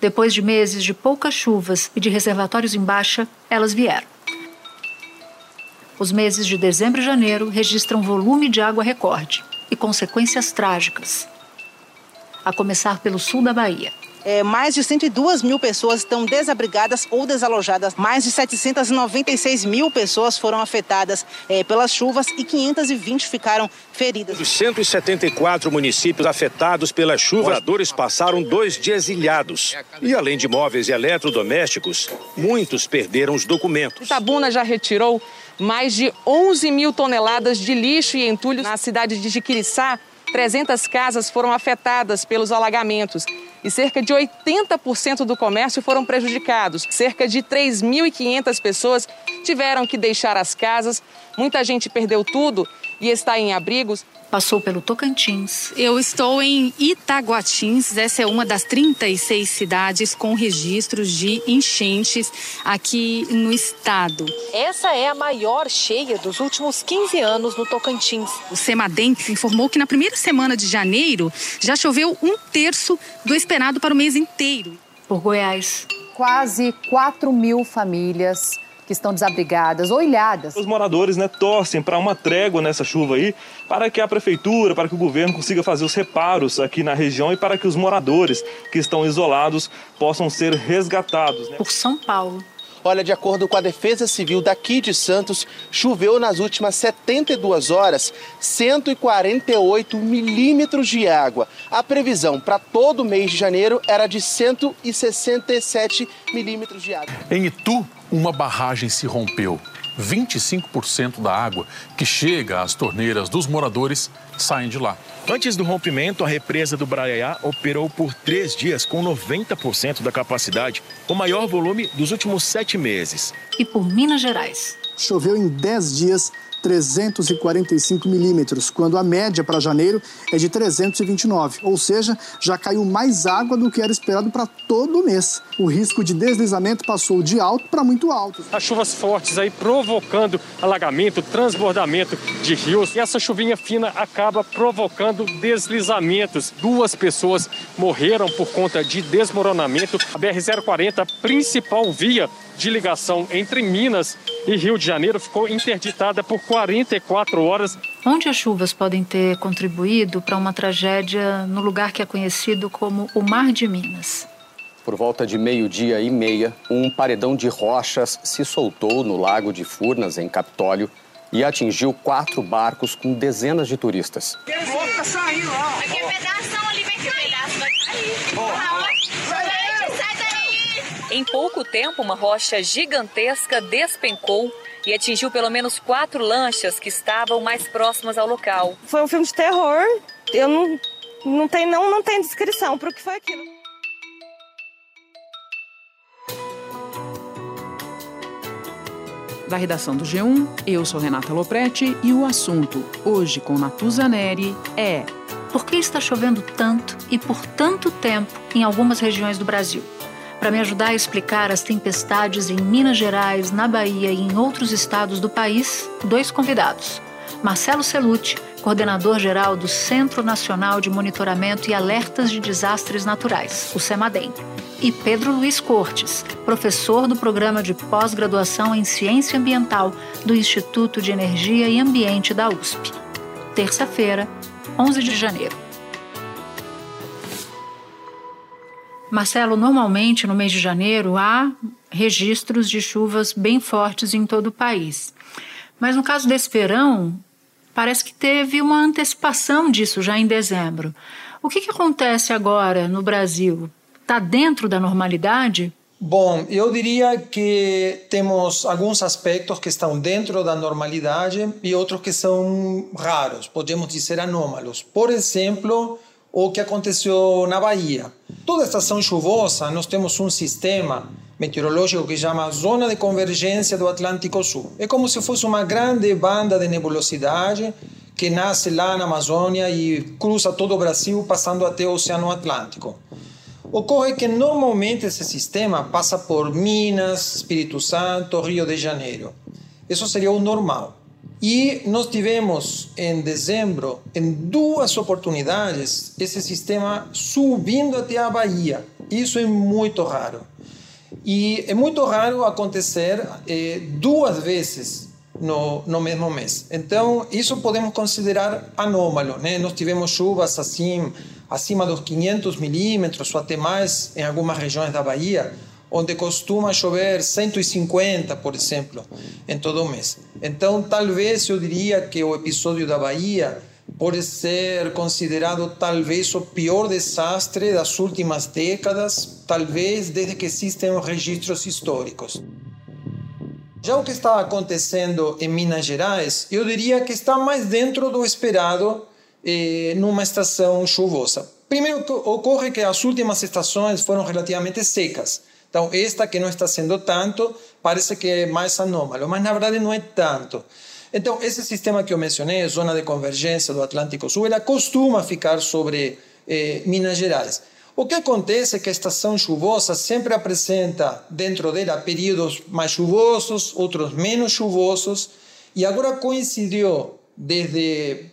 Depois de meses de poucas chuvas e de reservatórios em baixa, elas vieram. Os meses de dezembro e janeiro registram volume de água recorde e consequências trágicas. A começar pelo sul da Bahia. É, mais de 102 mil pessoas estão desabrigadas ou desalojadas. Mais de 796 mil pessoas foram afetadas é, pelas chuvas e 520 ficaram feridas. Dos 174 municípios afetados pelas chuvas, moradores passaram dois dias ilhados. E além de móveis e eletrodomésticos, muitos perderam os documentos. Itabuna já retirou mais de 11 mil toneladas de lixo e entulhos na cidade de Jiquiriçá. 300 casas foram afetadas pelos alagamentos e cerca de 80% do comércio foram prejudicados. Cerca de 3.500 pessoas tiveram que deixar as casas, muita gente perdeu tudo e está em abrigos passou pelo Tocantins. Eu estou em Itaguatins, essa é uma das 36 cidades com registros de enchentes aqui no estado. Essa é a maior cheia dos últimos 15 anos no Tocantins. O Semadem informou que na primeira semana de janeiro já choveu um terço do esperado para o mês inteiro. Por Goiás. Quase 4 mil famílias que estão desabrigadas ou ilhadas. Os moradores né, torcem para uma trégua nessa chuva aí, para que a prefeitura, para que o governo consiga fazer os reparos aqui na região e para que os moradores que estão isolados possam ser resgatados. Né? Por São Paulo. Olha, de acordo com a Defesa Civil daqui de Santos, choveu nas últimas 72 horas 148 milímetros de água. A previsão para todo o mês de janeiro era de 167 milímetros de água. Em Itu, uma barragem se rompeu. 25% da água que chega às torneiras dos moradores saem de lá. Antes do rompimento, a represa do Braiá operou por três dias com 90% da capacidade, o maior volume dos últimos sete meses. E por Minas Gerais. Choveu em 10 dias 345 milímetros, quando a média para janeiro é de 329, ou seja, já caiu mais água do que era esperado para todo o mês. O risco de deslizamento passou de alto para muito alto. As chuvas fortes aí provocando alagamento, transbordamento de rios e essa chuvinha fina acaba provocando deslizamentos. Duas pessoas morreram por conta de desmoronamento. A BR-040, principal via de ligação entre Minas e Rio de Janeiro ficou interditada por 44 horas. Onde as chuvas podem ter contribuído para uma tragédia no lugar que é conhecido como o Mar de Minas? Por volta de meio-dia e meia, um paredão de rochas se soltou no lago de Furnas, em Capitólio, e atingiu quatro barcos com dezenas de turistas. Louca saiu, ó. Aqui é pedaço ali, vem que pedaço vai cair. Em pouco tempo, uma rocha gigantesca despencou e atingiu pelo menos quatro lanchas que estavam mais próximas ao local. Foi um filme de terror. Eu não, não tem não, não tem descrição para o que foi aquilo. Da redação do G1, eu sou Renata Loprete e o assunto, hoje com Natuza Neri, é Por que está chovendo tanto e por tanto tempo em algumas regiões do Brasil? Para me ajudar a explicar as tempestades em Minas Gerais, na Bahia e em outros estados do país, dois convidados. Marcelo Celucci, coordenador geral do Centro Nacional de Monitoramento e Alertas de Desastres Naturais, o CEMADEM, e Pedro Luiz Cortes, professor do programa de pós-graduação em Ciência Ambiental do Instituto de Energia e Ambiente da USP. Terça-feira, 11 de janeiro. Marcelo, normalmente no mês de janeiro há registros de chuvas bem fortes em todo o país. Mas no caso desse verão, parece que teve uma antecipação disso já em dezembro. O que, que acontece agora no Brasil? Está dentro da normalidade? Bom, eu diria que temos alguns aspectos que estão dentro da normalidade e outros que são raros, podemos dizer anômalos. Por exemplo, o que aconteceu na Bahia. Toda estação chuvosa, nós temos um sistema meteorológico que chama Zona de Convergência do Atlântico Sul. É como se fosse uma grande banda de nebulosidade que nasce lá na Amazônia e cruza todo o Brasil, passando até o Oceano Atlântico. Ocorre que normalmente esse sistema passa por Minas, Espírito Santo, Rio de Janeiro. Isso seria o normal. E nós tivemos em dezembro, em duas oportunidades, esse sistema subindo até a Bahia. Isso é muito raro. E é muito raro acontecer eh, duas vezes no, no mesmo mês. Então, isso podemos considerar anômalo. Né? Nós tivemos chuvas assim, acima dos 500 milímetros ou até mais em algumas regiões da Bahia, onde costuma chover 150, por exemplo, em todo o mês. Então, talvez eu diria que o episódio da Bahia pode ser considerado talvez o pior desastre das últimas décadas, talvez desde que existem os registros históricos. Já o que está acontecendo em Minas Gerais, eu diria que está mais dentro do esperado eh, numa estação chuvosa. Primeiro, ocorre que as últimas estações foram relativamente secas. Então, esta que não está sendo tanto, parece que é mais anômalo, mas na verdade não é tanto. Então, esse sistema que eu mencionei, zona de convergência do Atlântico Sul, ela costuma ficar sobre eh, Minas Gerais. O que acontece é que a estação chuvosa sempre apresenta dentro dela períodos mais chuvosos, outros menos chuvosos, e agora coincidiu desde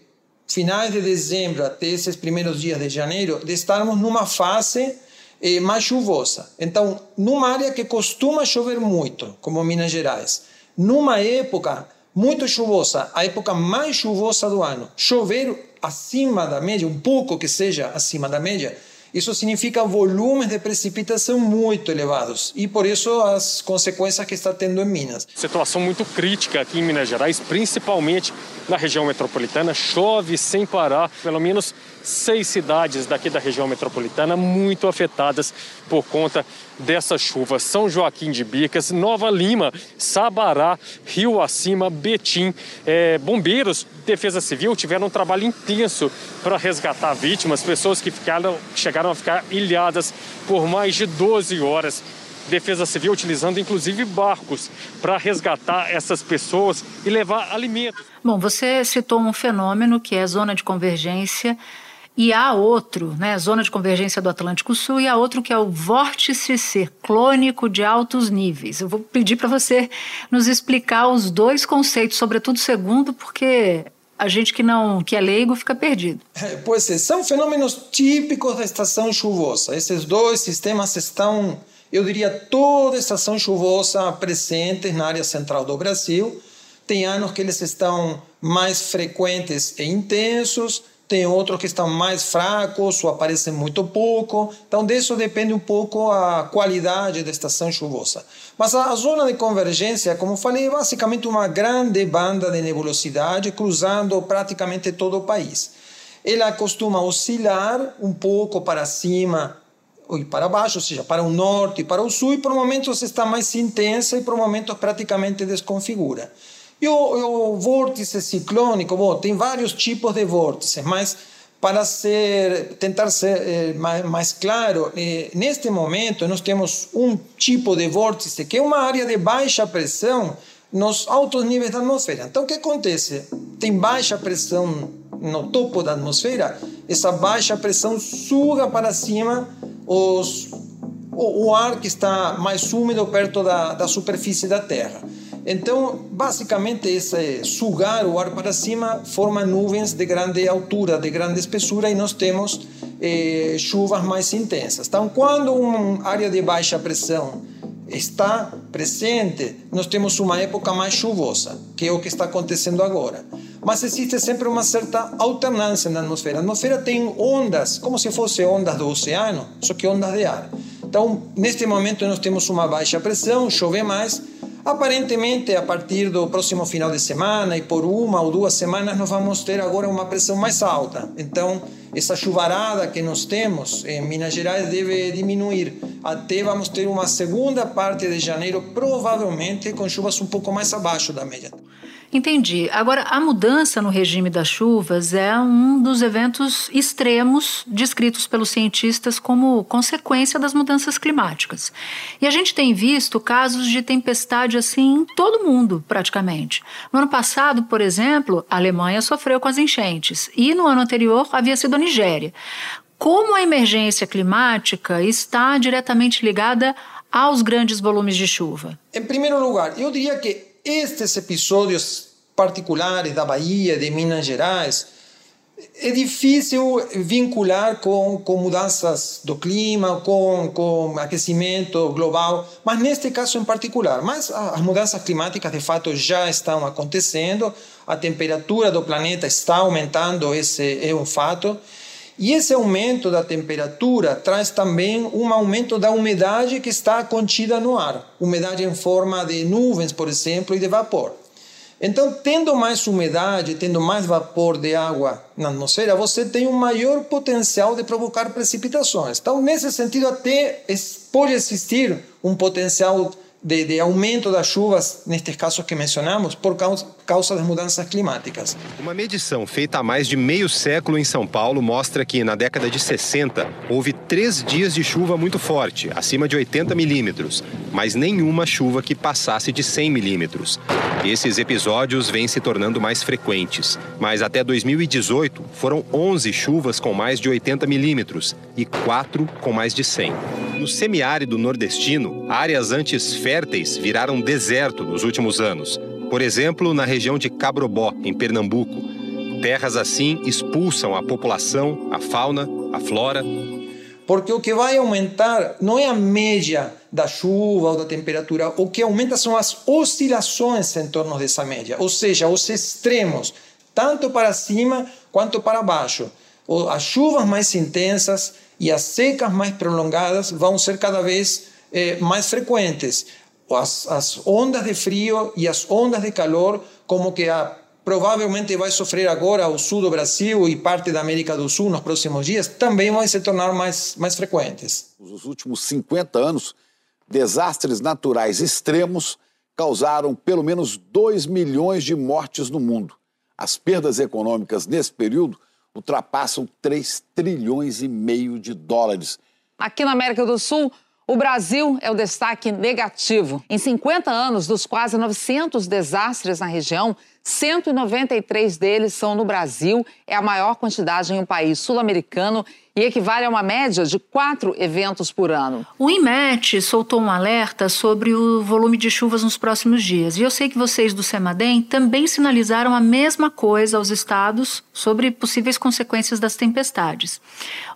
finais de dezembro até esses primeiros dias de janeiro de estarmos numa fase eh, mais chuvosa. Então, numa área que costuma chover muito, como Minas Gerais, numa época muito chuvosa, a época mais chuvosa do ano, chover acima da média, um pouco que seja acima da média, isso significa volumes de precipitação muito elevados e por isso as consequências que está tendo em Minas. Situação muito crítica aqui em Minas Gerais, principalmente na região metropolitana. Chove sem parar, pelo menos seis cidades daqui da região metropolitana muito afetadas por conta dessa chuva. São Joaquim de Bicas, Nova Lima, Sabará, Rio Acima, Betim. É, bombeiros, Defesa Civil tiveram um trabalho intenso para resgatar vítimas, pessoas que ficaram, chegaram a ficar ilhadas por mais de 12 horas. Defesa Civil utilizando inclusive barcos para resgatar essas pessoas e levar alimentos. Bom, você citou um fenômeno que é a zona de convergência e há outro, né, zona de convergência do Atlântico Sul, e há outro que é o vórtice ciclônico de altos níveis. Eu vou pedir para você nos explicar os dois conceitos, sobretudo o segundo, porque a gente que não que é leigo fica perdido. É, pois é, são fenômenos típicos da estação chuvosa. Esses dois sistemas estão, eu diria, toda estação chuvosa presentes na área central do Brasil. Tem anos que eles estão mais frequentes e intensos tem outros que estão mais fracos ou aparecem muito pouco. Então, disso depende um pouco a qualidade da estação chuvosa. Mas a zona de convergência, como falei, é basicamente uma grande banda de nebulosidade cruzando praticamente todo o país. Ela costuma oscilar um pouco para cima e para baixo, ou seja, para o norte e para o sul, e por momentos está mais intensa e por momentos praticamente desconfigura. E o, o vórtice ciclônico, bom, tem vários tipos de vórtices, mas para ser, tentar ser eh, mais, mais, claro, eh, neste momento nós temos um tipo de vórtice que é uma área de baixa pressão nos altos níveis da atmosfera. Então, o que acontece? Tem baixa pressão no topo da atmosfera, essa baixa pressão suga para cima os, o, o ar que está mais úmido perto da, da superfície da Terra. Então, basicamente, esse sugar o ar para cima forma nuvens de grande altura, de grande espessura, e nós temos eh, chuvas mais intensas. Então, quando uma área de baixa pressão está presente, nós temos uma época mais chuvosa, que é o que está acontecendo agora. Mas existe sempre uma certa alternância na atmosfera. A atmosfera tem ondas, como se fossem ondas do oceano, só que ondas de ar. Então, neste momento, nós temos uma baixa pressão, chove mais, Aparentemente, a partir do próximo final de semana e por uma ou duas semanas, nós vamos ter agora uma pressão mais alta. Então, essa chuvarada que nós temos em Minas Gerais deve diminuir. Até vamos ter uma segunda parte de janeiro, provavelmente com chuvas um pouco mais abaixo da média. Entendi. Agora, a mudança no regime das chuvas é um dos eventos extremos descritos pelos cientistas como consequência das mudanças climáticas. E a gente tem visto casos de tempestade assim em todo o mundo, praticamente. No ano passado, por exemplo, a Alemanha sofreu com as enchentes e no ano anterior havia sido Nigéria. Como a emergência climática está diretamente ligada aos grandes volumes de chuva? Em primeiro lugar, eu diria que estes episódios particulares da Bahia, de Minas Gerais, é difícil vincular com, com mudanças do clima, com, com aquecimento global, mas neste caso em particular. Mas as mudanças climáticas de fato já estão acontecendo, a temperatura do planeta está aumentando, esse é um fato. E esse aumento da temperatura traz também um aumento da umidade que está contida no ar, umidade em forma de nuvens, por exemplo, e de vapor. Então, tendo mais umidade, tendo mais vapor de água na atmosfera, você tem um maior potencial de provocar precipitações. Então, nesse sentido, até pode existir um potencial de, de, aumento das chuvas, nestes casos que mencionamos, por causa, causa das mudanças climáticas. Uma medição feita há mais de meio século em São Paulo mostra que, na década de 60, houve três dias de chuva muito forte, acima de 80 milímetros, mas nenhuma chuva que passasse de 100 milímetros. Esses episódios vêm se tornando mais frequentes, mas até 2018 foram 11 chuvas com mais de 80 milímetros e 4 com mais de 100. No semiárido nordestino, áreas antes férteis viraram deserto nos últimos anos. Por exemplo, na região de Cabrobó, em Pernambuco. Terras assim expulsam a população, a fauna, a flora. Porque o que vai aumentar não é a média da chuva ou da temperatura, o que aumenta são as oscilações em torno dessa média, ou seja, os extremos, tanto para cima quanto para baixo. As chuvas mais intensas e as secas mais prolongadas vão ser cada vez eh, mais frequentes. As, as ondas de frio e as ondas de calor, como que a provavelmente vai sofrer agora o sul do Brasil e parte da América do Sul nos próximos dias, também vão se tornar mais, mais frequentes. Nos últimos 50 anos, desastres naturais extremos causaram pelo menos 2 milhões de mortes no mundo. As perdas econômicas nesse período ultrapassam 3 trilhões e meio de dólares. Aqui na América do Sul, o Brasil é o destaque negativo. Em 50 anos, dos quase 900 desastres na região, 193 deles são no Brasil, é a maior quantidade em um país sul-americano e equivale a uma média de quatro eventos por ano. O IMET soltou um alerta sobre o volume de chuvas nos próximos dias. E eu sei que vocês do CEMADEM também sinalizaram a mesma coisa aos estados sobre possíveis consequências das tempestades.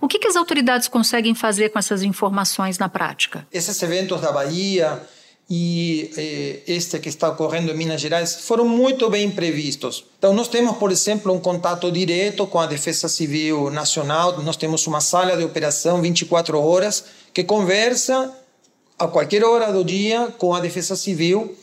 O que, que as autoridades conseguem fazer com essas informações na prática? Esses eventos da Bahia e eh, este que está ocorrendo em Minas Gerais foram muito bem previstos. Então, nós temos, por exemplo, um contato direto com a Defesa Civil Nacional, nós temos uma sala de operação 24 horas que conversa a qualquer hora do dia com a Defesa Civil.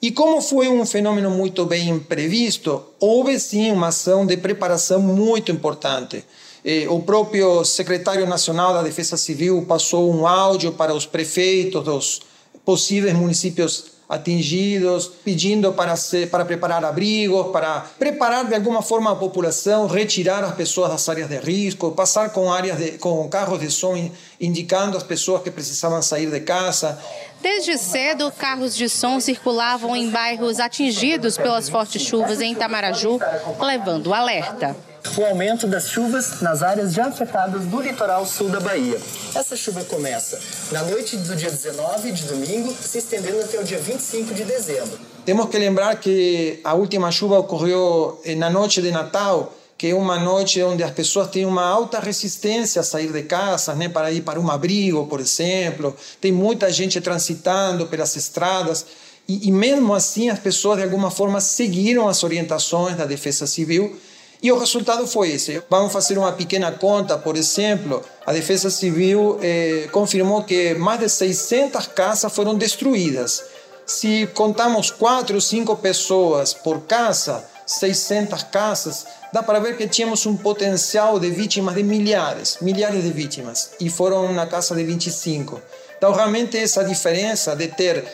E como foi um fenômeno muito bem previsto, houve sim uma ação de preparação muito importante. Eh, o próprio secretário nacional da Defesa Civil passou um áudio para os prefeitos dos possíveis municípios atingidos, pedindo para, ser, para preparar abrigos, para preparar de alguma forma a população, retirar as pessoas das áreas de risco, passar com áreas de, com carros de som indicando as pessoas que precisavam sair de casa. Desde cedo, carros de som circulavam em bairros atingidos pelas fortes chuvas em Itamaraju, levando alerta o aumento das chuvas nas áreas já afetadas do litoral sul da Bahia. Essa chuva começa na noite do dia 19 de domingo, se estendendo até o dia 25 de dezembro. Temos que lembrar que a última chuva ocorreu eh, na noite de Natal, que é uma noite onde as pessoas têm uma alta resistência a sair de casa, né, para ir para um abrigo, por exemplo. Tem muita gente transitando pelas estradas. E, e mesmo assim, as pessoas de alguma forma seguiram as orientações da Defesa Civil e o resultado foi esse. Vamos fazer uma pequena conta, por exemplo, a Defesa Civil eh, confirmou que mais de 600 casas foram destruídas. Se contamos quatro ou cinco pessoas por casa, 600 casas, dá para ver que tínhamos um potencial de vítimas de milhares, milhares de vítimas, e foram na casa de 25. Então, realmente, essa diferença de ter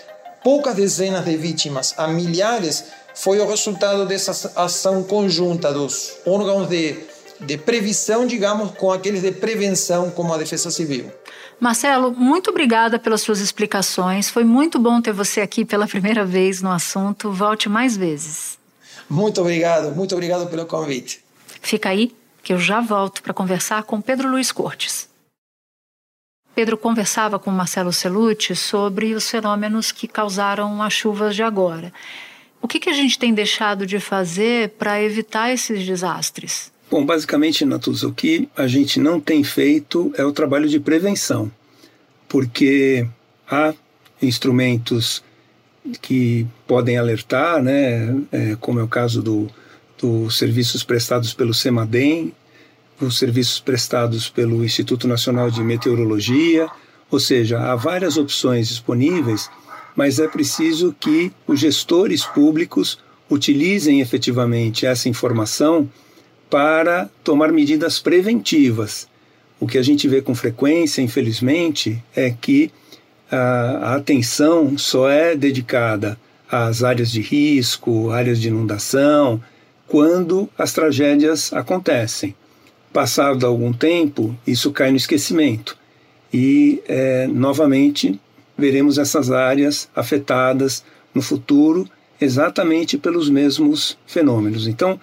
poucas dezenas de vítimas a milhares foi o resultado dessa ação conjunta dos órgãos de, de previsão, digamos, com aqueles de prevenção, como a Defesa Civil. Marcelo, muito obrigada pelas suas explicações. Foi muito bom ter você aqui pela primeira vez no assunto. Volte mais vezes. Muito obrigado, muito obrigado pelo convite. Fica aí, que eu já volto para conversar com Pedro Luiz Cortes. Pedro conversava com Marcelo Celucci sobre os fenômenos que causaram as chuvas de agora. O que, que a gente tem deixado de fazer para evitar esses desastres? Bom, basicamente, Natuza, o que a gente não tem feito é o trabalho de prevenção, porque há instrumentos que podem alertar, né, é, como é o caso do, dos serviços prestados pelo CEMADEM, os serviços prestados pelo Instituto Nacional de Meteorologia, ou seja, há várias opções disponíveis, mas é preciso que os gestores públicos utilizem efetivamente essa informação para tomar medidas preventivas. O que a gente vê com frequência, infelizmente, é que a, atenção só é dedicada às áreas de risco, áreas de inundação, quando as tragédias acontecem. Passado algum tempo, isso cai no esquecimento e é, novamente veremos essas áreas afetadas no futuro exatamente pelos mesmos fenômenos. Então,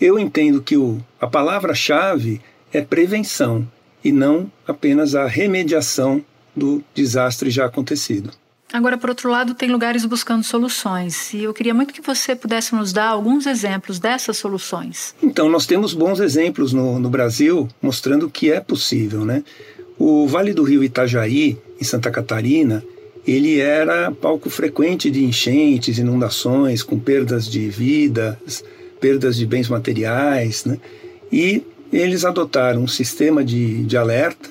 eu entendo que o, a palavra-chave é prevenção e não apenas a remediação do desastre já acontecido. Agora, por outro lado, tem lugares buscando soluções. E eu queria muito que você pudesse nos dar alguns exemplos dessas soluções. Então, nós temos bons exemplos no, no Brasil mostrando que é possível, né? O Vale do Rio Itajaí, em Santa Catarina, ele era palco frequente de enchentes, inundações, com perdas de vidas, perdas de bens materiais, né? E eles adotaram um sistema de, de alerta,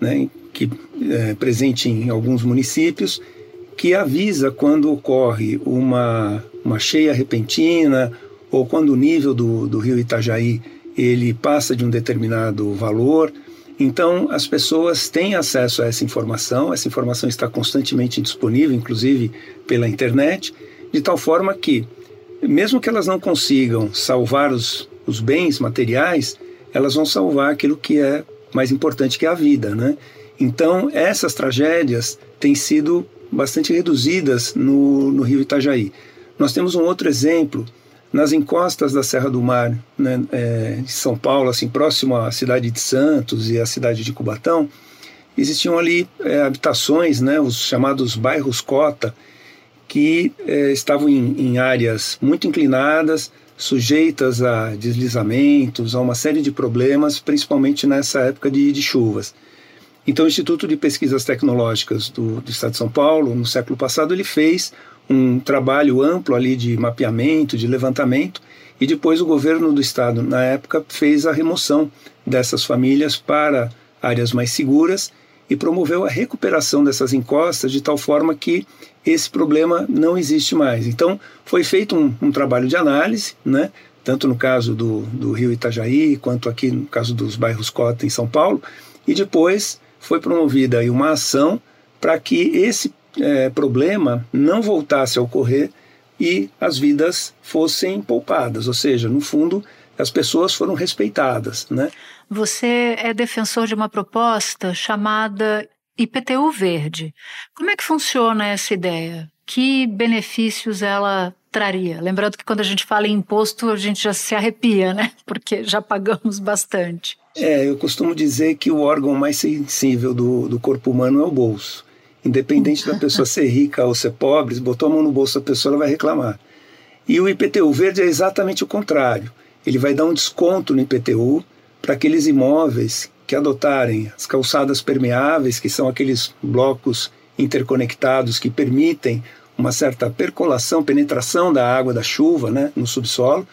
né, que é presente em alguns municípios, que avisa quando ocorre uma, uma cheia repentina ou quando o nível do, do rio Itajaí ele passa de um determinado valor. Então, as pessoas têm acesso a essa informação, essa informação está constantemente disponível, inclusive pela internet, de tal forma que, mesmo que elas não consigam salvar os, os bens materiais, elas vão salvar aquilo que é mais importante, que é a vida. Né? Então, essas tragédias têm sido bastante reduzidas no, no rio Itajaí. Nós temos um outro exemplo nas encostas da Serra do Mar, né, é, de São Paulo, assim próximo à cidade de Santos e à cidade de Cubatão, existiam ali é, habitações, né, os chamados bairros cota, que é, estavam em, em áreas muito inclinadas, sujeitas a deslizamentos, a uma série de problemas, principalmente nessa época de, de chuvas. Então, o Instituto de Pesquisas Tecnológicas do, do, Estado de São Paulo, no século passado, ele fez um trabalho amplo ali de mapeamento, de levantamento, e depois o governo do estado, na época, fez a remoção dessas famílias para áreas mais seguras e promoveu a recuperação dessas encostas de tal forma que esse problema não existe mais. Então, foi feito um, um trabalho de análise, né? tanto no caso do, do Rio Itajaí, quanto aqui no caso dos bairros Cota, em São Paulo, e depois foi promovida aí uma ação para que esse é, problema não voltasse a ocorrer e as vidas fossem poupadas, ou seja, no fundo, as pessoas foram respeitadas, né? Você é defensor de uma proposta chamada IPTU verde. Como é que funciona essa ideia? Que benefícios ela traria? Lembrando que quando a gente fala em imposto, a gente já se arrepia, né? Porque já pagamos bastante. É, eu costumo dizer que o órgão mais sensível do, do corpo humano é o bolso. Independente da pessoa ser rica ou ser pobre, botou a mão no bolso da pessoa, ela vai reclamar. E o IPTU verde é exatamente o contrário. Ele vai dar um desconto no IPTU para aqueles imóveis que adotarem as calçadas permeáveis, que são aqueles blocos interconectados que permitem uma certa percolação, penetração da água da chuva né, no subsolo,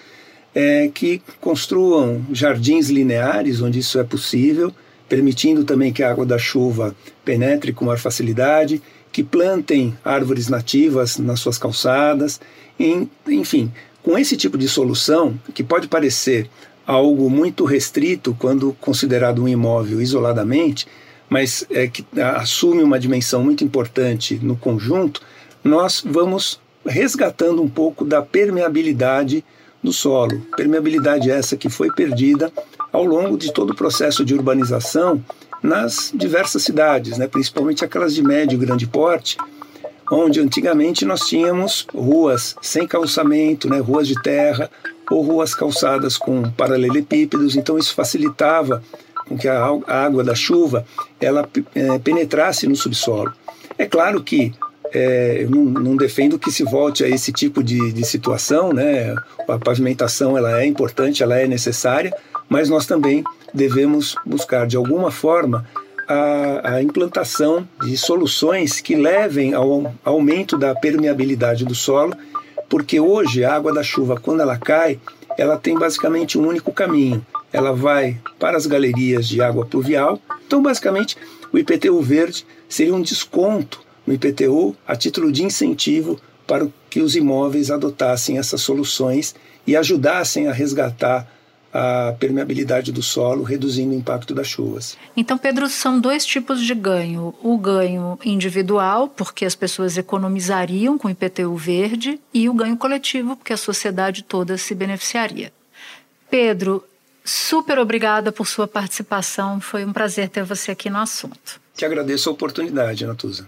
é, que construam jardins lineares, onde isso é possível, permitindo também que a água da chuva penetre com maior facilidade, que plantem árvores nativas nas suas calçadas, em, enfim, com esse tipo de solução, que pode parecer algo muito restrito quando considerado um imóvel isoladamente, mas é que assume uma dimensão muito importante no conjunto, nós vamos resgatando um pouco da permeabilidade do solo. Permeabilidade essa que foi perdida ao longo de todo o processo de urbanização nas diversas cidades, né, principalmente aquelas de médio e grande porte, onde antigamente nós tínhamos ruas sem calçamento, né, ruas de terra ou ruas calçadas com paralelepípedos, então isso facilitava com que a água da chuva ela é, penetrasse no subsolo. É claro que é, eu não, não, defendo que se volte a esse tipo de, de situação, né? A pavimentação ela é importante, ela é necessária, mas nós também devemos buscar, de alguma forma, a, a, implantação de soluções que levem ao aumento da permeabilidade do solo, porque hoje a água da chuva, quando ela cai, ela tem basicamente um único caminho. Ela vai para as galerias de água pluvial. Então, basicamente, o IPTU verde seria um desconto no IPTU a título de incentivo para que os imóveis adotassem essas soluções e ajudassem a resgatar a permeabilidade do solo, reduzindo o impacto das chuvas. Então, Pedro, são dois tipos de ganho: o ganho individual, porque as pessoas economizariam com o IPTU verde, e o ganho coletivo, porque a sociedade toda se beneficiaria. Pedro, super obrigada por sua participação. Foi um prazer ter você aqui no assunto. Te agradeço a oportunidade, Natuza.